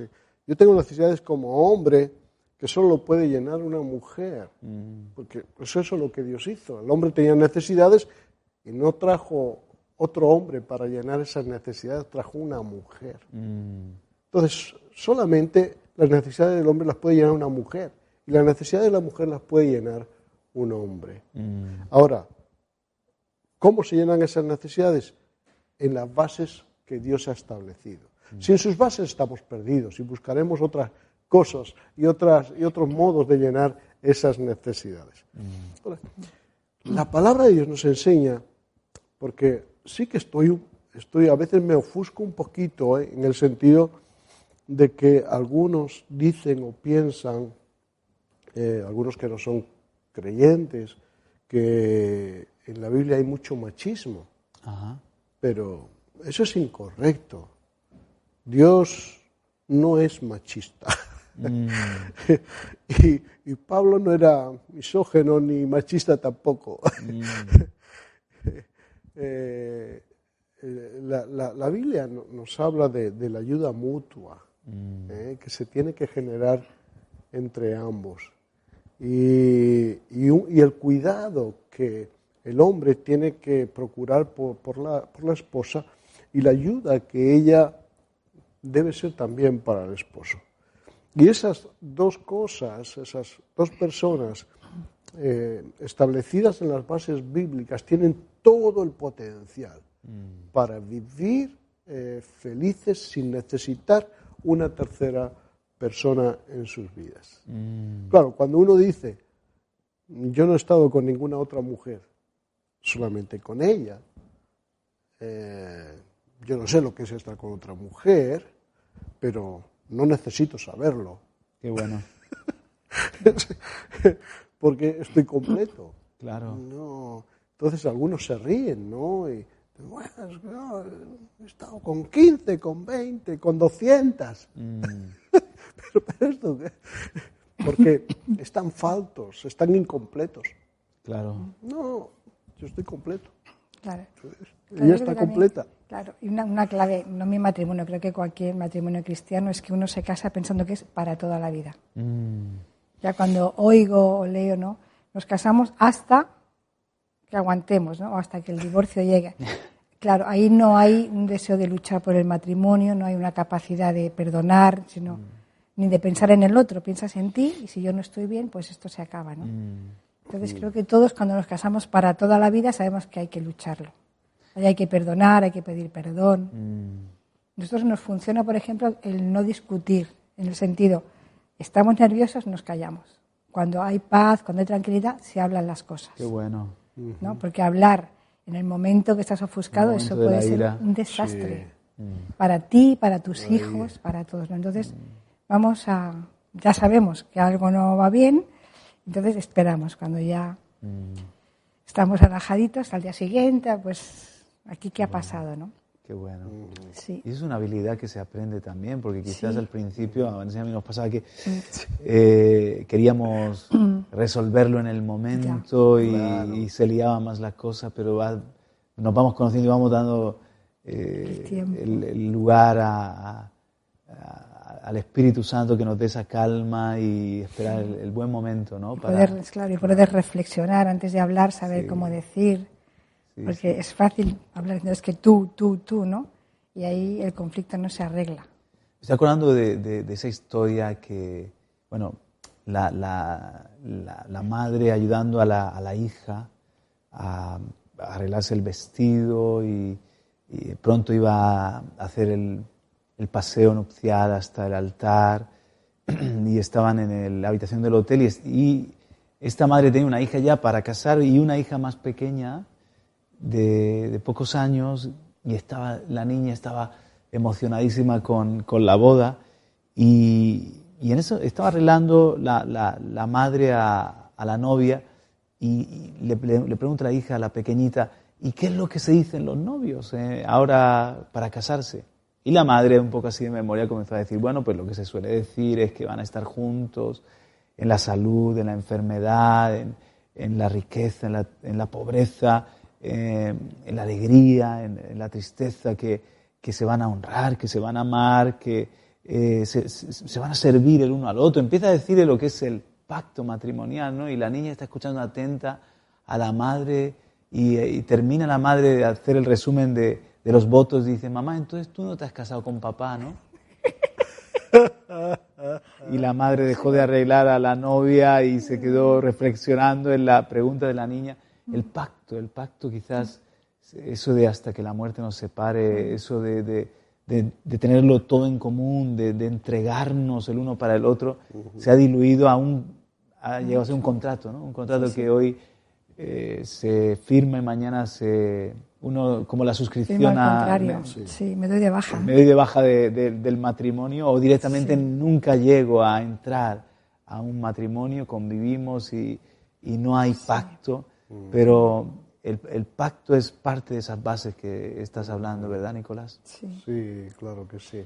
Yo tengo necesidades como hombre que solo lo puede llenar una mujer, mm. porque eso es lo que Dios hizo. El hombre tenía necesidades y no trajo otro hombre para llenar esas necesidades, trajo una mujer. Mm. Entonces, solamente las necesidades del hombre las puede llenar una mujer y las necesidades de la mujer las puede llenar un hombre. Mm. Ahora, ¿cómo se llenan esas necesidades? En las bases que Dios ha establecido. Mm. Si en sus bases estamos perdidos y buscaremos otras cosas y, otras, y otros modos de llenar esas necesidades. Mm. La palabra de Dios nos enseña, porque sí que estoy, estoy a veces me ofusco un poquito ¿eh? en el sentido de que algunos dicen o piensan, eh, algunos que no son creyentes, que en la Biblia hay mucho machismo. Pero eso es incorrecto. Dios no es machista. Mm. y, Pablo no era misógeno ni machista tampoco. Mm. Eh, eh, la, Biblia nos habla de la ayuda mutua. Mm. ¿eh? que se tiene que generar entre ambos. Y, y, el cuidado que el hombre tiene que procurar por, por, la, por la esposa y la ayuda que ella debe ser también para el esposo. Y esas dos cosas, esas dos personas eh, establecidas en las bases bíblicas tienen todo el potencial mm. para vivir eh, felices sin necesitar una tercera persona en sus vidas. Mm. Claro, cuando uno dice, yo no he estado con ninguna otra mujer, solamente con ella, eh, yo no sé lo que es estar con otra mujer, pero no necesito saberlo. Qué bueno. Porque estoy completo. Claro. No. Entonces algunos se ríen, ¿no? Bueno, he estado con 15, con 20, con 200. Mm. pero, pero esto, porque están faltos, están incompletos. Claro. No, yo estoy completo. Claro. Ella está completa. Claro, y una, una, clave, no mi matrimonio, creo que cualquier matrimonio cristiano es que uno se casa pensando que es para toda la vida. Mm. Ya cuando oigo o leo, ¿no? Nos casamos hasta que aguantemos, ¿no? hasta que el divorcio llegue. Claro, ahí no hay un deseo de luchar por el matrimonio, no hay una capacidad de perdonar, sino mm. ni de pensar en el otro. Piensas en ti y si yo no estoy bien, pues esto se acaba, ¿no? Mm. Entonces creo que todos cuando nos casamos para toda la vida sabemos que hay que lucharlo. hay que perdonar, hay que pedir perdón. Mm. Nosotros nos funciona, por ejemplo, el no discutir, en el sentido, estamos nerviosos, nos callamos. Cuando hay paz, cuando hay tranquilidad, se hablan las cosas. Qué bueno. ¿no? Porque hablar en el momento que estás ofuscado, eso puede ser un desastre. Mm. Para ti, para tus hijos, para todos. Entonces, vamos a, ya sabemos que algo no va bien, entonces esperamos cuando ya Mm. estamos relajaditos al día siguiente, pues aquí qué ha pasado, ¿no? Qué bueno. Sí. Y es una habilidad que se aprende también, porque quizás Sí. al principio, a Vanessa y a mí nos pasaba que eh, queríamos resolverlo en el momento y, y se liaba más la cosa, pero va- nos vamos conociendo y vamos dando eh, El tiempo. el, el lugar a- a- a- al Espíritu Santo que nos dé esa calma y esperar el, el buen momento, ¿no? Para- Poder, claro, y poder reflexionar antes de hablar, saber cómo decir, Sí, porque es fácil hablar, no, es que tú, tú, tú, ¿no? Y ahí el conflicto no se arregla. Me estoy acordando de, de- de esa historia que, bueno, la, la- la- la madre ayudando a la, a hija a, a arreglarse el vestido y, y pronto iba a hacer el, el paseo nupcial hasta el altar y estaban en el- la habitación del hotel y, y esta madre tenía una hija ya para casar y una hija más pequeña de, pocos años y estaba, la niña estaba emocionadísima con, con la boda y, y en eso estaba arreglando la, la- madre a, a la novia y, le- le pregunta a la hija, a la pequeñita, ¿y qué es lo que se dicen los novios eh, ahora para casarse? Y la madre, un poco así de memoria, comenzó a decir, bueno, pues lo que se suele decir es que van a estar juntos en la salud, en la enfermedad, en, en la riqueza, en la, en la pobreza, eh, en la alegría, en, la tristeza, que, que se van a honrar, que se van a amar, que eh, se, van a servir el uno al otro. Empieza a decirle lo que es el pacto matrimonial, ¿no? Y la niña está escuchando atenta a la madre y, eh, y termina la madre de hacer el resumen de, de los votos dice, mamá, entonces tú no te has casado con papá, ¿no? Y la madre dejó de arreglar a la novia y se quedó reflexionando en la pregunta de la niña. El pacto, el pacto quizás, eso de hasta que la muerte nos separe, eso de, de- de- de tenerlo todo en común, de, de entregarnos el uno para el otro, se ha diluido a un, ha llegado a ser un contrato, ¿no? Un contrato que hoy eh, se firma y mañana se, uno, como la suscripción al a, contrario, me- sí. me doy de baja. me doy de baja de- de- del matrimonio o directamente nunca llego a entrar a un matrimonio, convivimos y, y no hay pacto, pero el, el pacto es parte de esas bases que estás hablando, ¿verdad, Nicolás? Sí. Sí, claro que sí.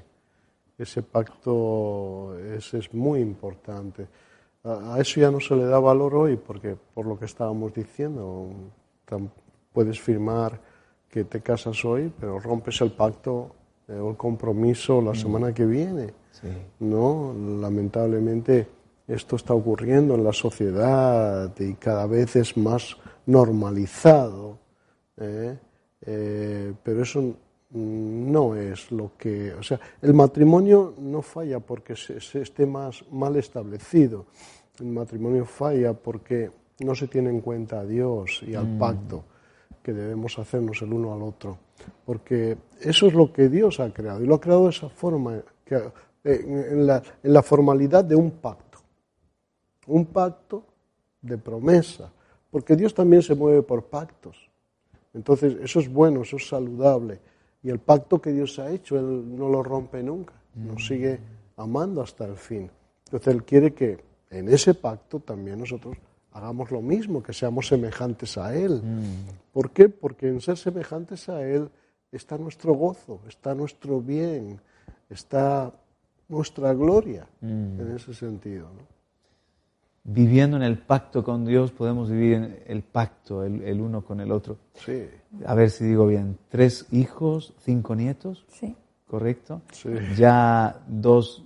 Ese pacto es, es muy importante. A, a eso ya no se le da valor hoy porque, por lo que estábamos diciendo, puedes firmar que te casas hoy, pero rompes el pacto eh, o el compromiso la semana que viene. Sí. No, lamentablemente esto está ocurriendo en la sociedad y cada vez es más normalizado, ¿eh? Eh, pero eso mm, no es lo que, o sea, el matrimonio no falla porque se, se esté más mal establecido, el matrimonio falla porque no se tiene en cuenta a Dios y al pacto que debemos hacernos el uno al otro, porque eso es lo que Dios ha creado y lo ha creado de esa forma, que, eh, en, la, en la formalidad de un pacto, un pacto de promesa, porque Dios también se mueve por pactos. Entonces, eso es bueno, eso es saludable. Y el pacto que Dios ha hecho, Él no lo rompe nunca, nos sigue amando hasta el fin. Entonces, Él quiere que en ese pacto también nosotros hagamos lo mismo, que seamos semejantes a Él. ¿Por qué? Porque en ser semejantes a Él está nuestro gozo, está nuestro bien, está nuestra gloria en ese sentido. ¿no? Viviendo en el pacto con Dios podemos vivir en el pacto el, el uno con el otro. Sí, A ver si digo bien, tres hijos, cinco nietos, Sí. ¿correcto? Sí. Ya dos,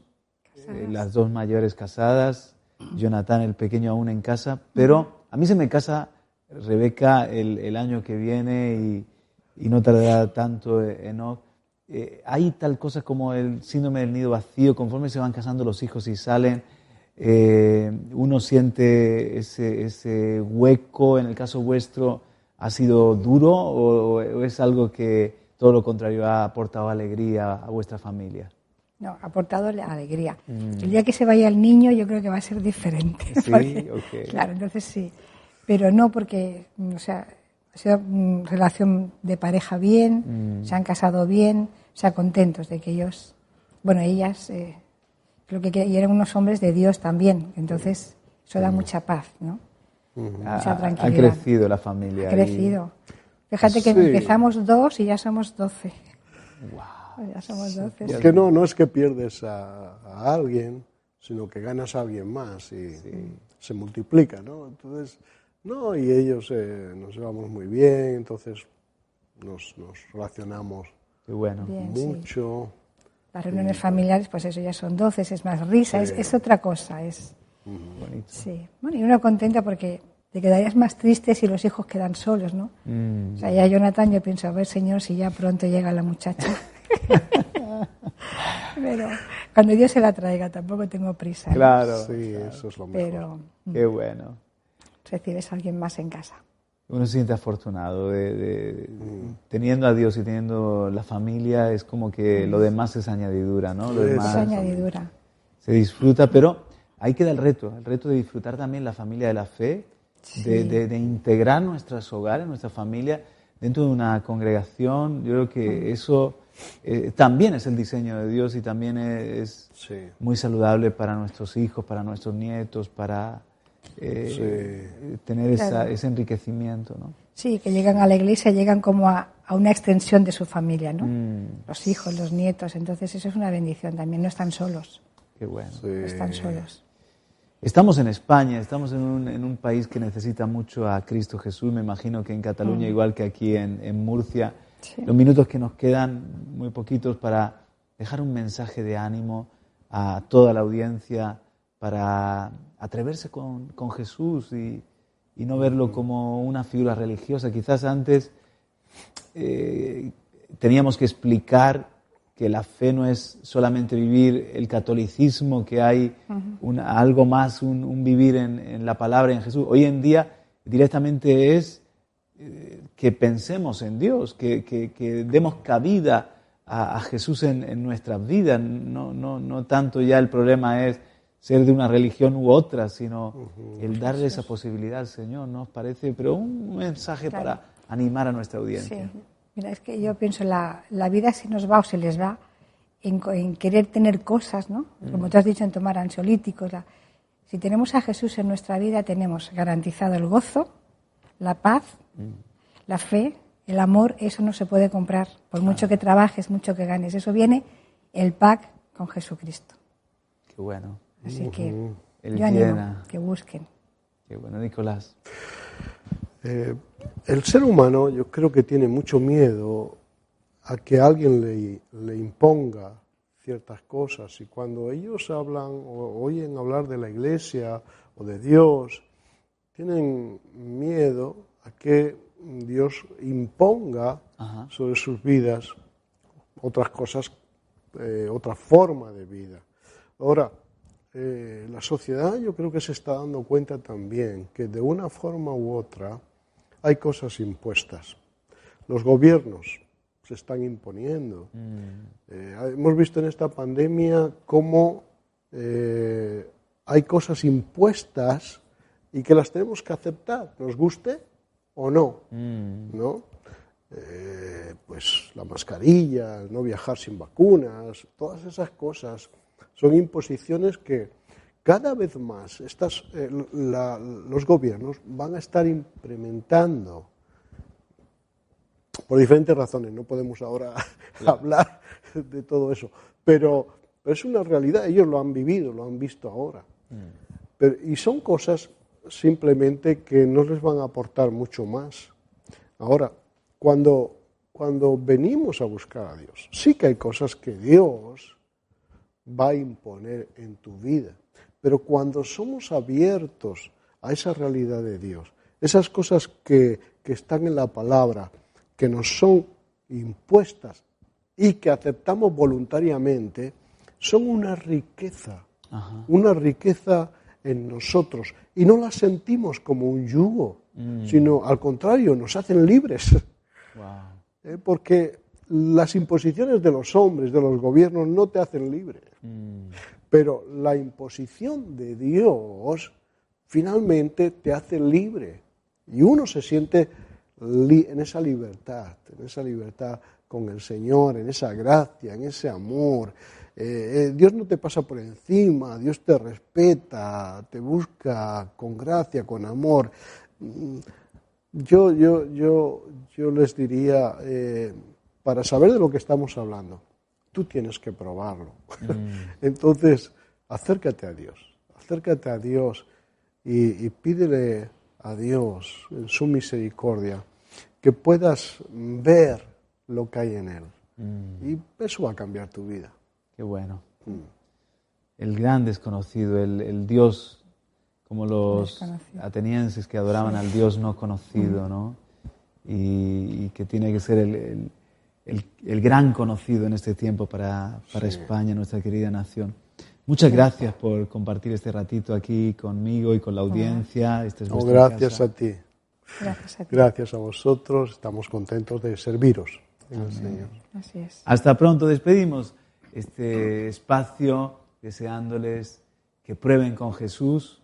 eh, las dos mayores casadas, Jonathan el pequeño aún en casa, pero a mí se me casa Rebeca el, el año que viene y, y no tardará tanto Enoch. Eh, hay tal cosa como el síndrome del nido vacío, conforme se van casando los hijos y salen, eh, uno siente ese, ese hueco, en el caso vuestro, ¿ha sido duro o, o es algo que todo lo contrario ha aportado alegría a vuestra familia? No, ha aportado alegría. El día que se vaya el niño, yo creo que va a ser diferente. Mm. Sí, porque- ok. Claro, entonces sí. Pero no porque, mm, o sea, ha sido una relación de pareja bien, Mm. se han casado bien, o sea, contentos de que ellos, bueno, ellas, eh, creo que y eran unos hombres de Dios también. Entonces, eso da mucha paz, ¿no? Ha, Mucha ha tranquilidad. crecido la familia. Ha y- crecido. Fíjate que Sí. empezamos dos y ya somos doce. Ya somos doce. Es que no, no es que pierdes a, a alguien, sino que ganas a alguien más y se multiplica, ¿no? Entonces, no, y ellos eh, nos llevamos muy bien, entonces nos, nos relacionamos bueno. Bien, sí. Las reuniones familiares, pues eso ya son doce, es más risa, es, es otra cosa. Es, Bonito. sí. Bueno, y uno contenta porque te quedarías más triste si los hijos quedan solos, ¿no? Mm. O sea, ya Jonathan, yo pienso, a ver, señor, si ya pronto llega la muchacha. Pero cuando Dios se la traiga, tampoco tengo prisa. ¿no? Claro. Sí, eso es lo mejor. Pero Qué bueno. recibes a alguien más en casa. Uno se siente afortunado de, de- teniendo a Dios y teniendo la familia, es como que lo demás es añadidura, ¿no? Lo Es demás Es añadidura. se disfruta, pero ahí queda el reto, el reto de disfrutar también la familia de la fe, de, de- de integrar nuestros hogares, nuestra familia dentro de una congregación. Yo creo que eso eh, también es el diseño de Dios y también es Sí. muy saludable para nuestros hijos, para nuestros nietos, para eh, tener esa- Claro. ese enriquecimiento, ¿no? Sí, que llegan a la iglesia, llegan como a, a una extensión de su familia, ¿no? Mm, Los hijos, los nietos, entonces eso es una bendición también, no están solos, qué bueno. Sí. no están solos. Estamos en España, estamos en un, en un país que necesita mucho a Cristo Jesús. Me imagino que en Cataluña, igual que aquí en, en Murcia, Sí. los minutos que nos quedan, muy poquitos, para dejar un mensaje de ánimo a toda la audiencia, para atreverse con, con Jesús y, y no verlo como una figura religiosa. Quizás antes eh, teníamos que explicar que la fe no es solamente vivir el catolicismo, que hay una- algo más, un, un vivir en, en la palabra en Jesús. Hoy en día directamente es eh, que pensemos en Dios, que, que- que demos cabida a, a Jesús en, en nuestras vidas. No, no, no tanto ya el problema es ser de una religión u otra, sino el darle esa posibilidad al Señor, ¿no os parece? Pero un mensaje Claro. para animar a nuestra Sí. audiencia. Mira, es que yo pienso, la, la vida se nos va o se les va en, querer tener cosas, ¿no? Como tú has dicho, en tomar ansiolíticos. la- si tenemos a Jesús en nuestra vida, tenemos garantizado el gozo, la paz, la fe, el amor, eso no se puede comprar. Por mucho que trabajes, mucho que ganes. Eso viene el pack con Jesucristo. Qué bueno, Así que Él yo animo llena. que busquen. qué bueno, Nicolás. Eh, el ser humano yo creo que tiene mucho miedo a que alguien le, le imponga ciertas cosas y cuando ellos hablan o oyen hablar de la iglesia o de Dios, tienen miedo a que Dios imponga Ajá. sobre sus vidas otras cosas, eh, otra forma de vida. Ahora, eh, la sociedad yo creo que se está dando cuenta también que de una forma u otra hay cosas impuestas. Los gobiernos se están imponiendo. Eh, hemos visto en esta pandemia cómo eh, hay cosas impuestas y que las tenemos que aceptar, nos guste o no. ¿no? Eh, pues la mascarilla, no viajar sin vacunas, todas esas cosas son imposiciones que cada vez más estas, eh, la- los gobiernos van a estar implementando por diferentes razones. No podemos ahora hablar de todo eso, pero, pero es una realidad. Ellos lo han vivido, lo han visto ahora. Pero- y son cosas simplemente que no les van a aportar mucho más. Ahora, cuando, cuando venimos a buscar a Dios, sí que hay cosas que Dios va a imponer en tu vida. Pero cuando somos abiertos a esa realidad de Dios, esas cosas que, que están en la palabra, que nos son impuestas y que aceptamos voluntariamente, son una riqueza, una riqueza en nosotros. Y no las sentimos como un yugo, sino al contrario, nos hacen libres. ¿eh? porque las imposiciones de los hombres, de los gobiernos, no te hacen libre. Pero la imposición de Dios finalmente te hace libre. Y uno se siente en esa libertad, en esa libertad con el Señor, en esa gracia, en ese amor. Eh, eh, Dios no te pasa por encima, Dios te respeta, te busca con gracia, con amor. Mm, yo, yo, yo, yo les diría, eh, para saber de lo que estamos hablando, tú tienes que probarlo. Mm. Entonces, acércate a Dios, acércate a Dios y, pídele a Dios en su misericordia que puedas ver lo que hay en Él. Mm. Y eso va a cambiar tu vida. Qué bueno. El gran desconocido, el Dios como los atenienses que adoraban al Dios no conocido, ¿no? Y, que tiene que ser el, el, gran conocido en este tiempo para, para España, nuestra querida nación. Muchas gracias por compartir este ratito aquí conmigo y con la audiencia. Este gracias a ti. Gracias a ti. Gracias a vosotros. Estamos contentos de serviros Señor. Así es. Hasta pronto. Despedimos este espacio deseándoles que prueben con Jesús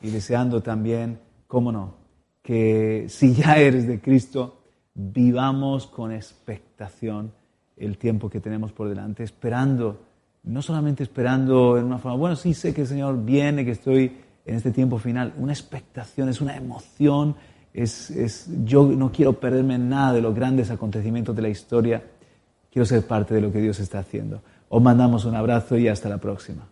y deseando también, cómo no, que si ya eres de Cristo, vivamos con expectación el tiempo que tenemos por delante, esperando, no solamente esperando en una forma, bueno, sí sé que el Señor viene, que estoy en este tiempo final, una expectación, es una emoción, es, es, yo no quiero perderme nada de los grandes acontecimientos de la historia, quiero ser parte de lo que Dios está haciendo. Os mandamos un abrazo y hasta la próxima.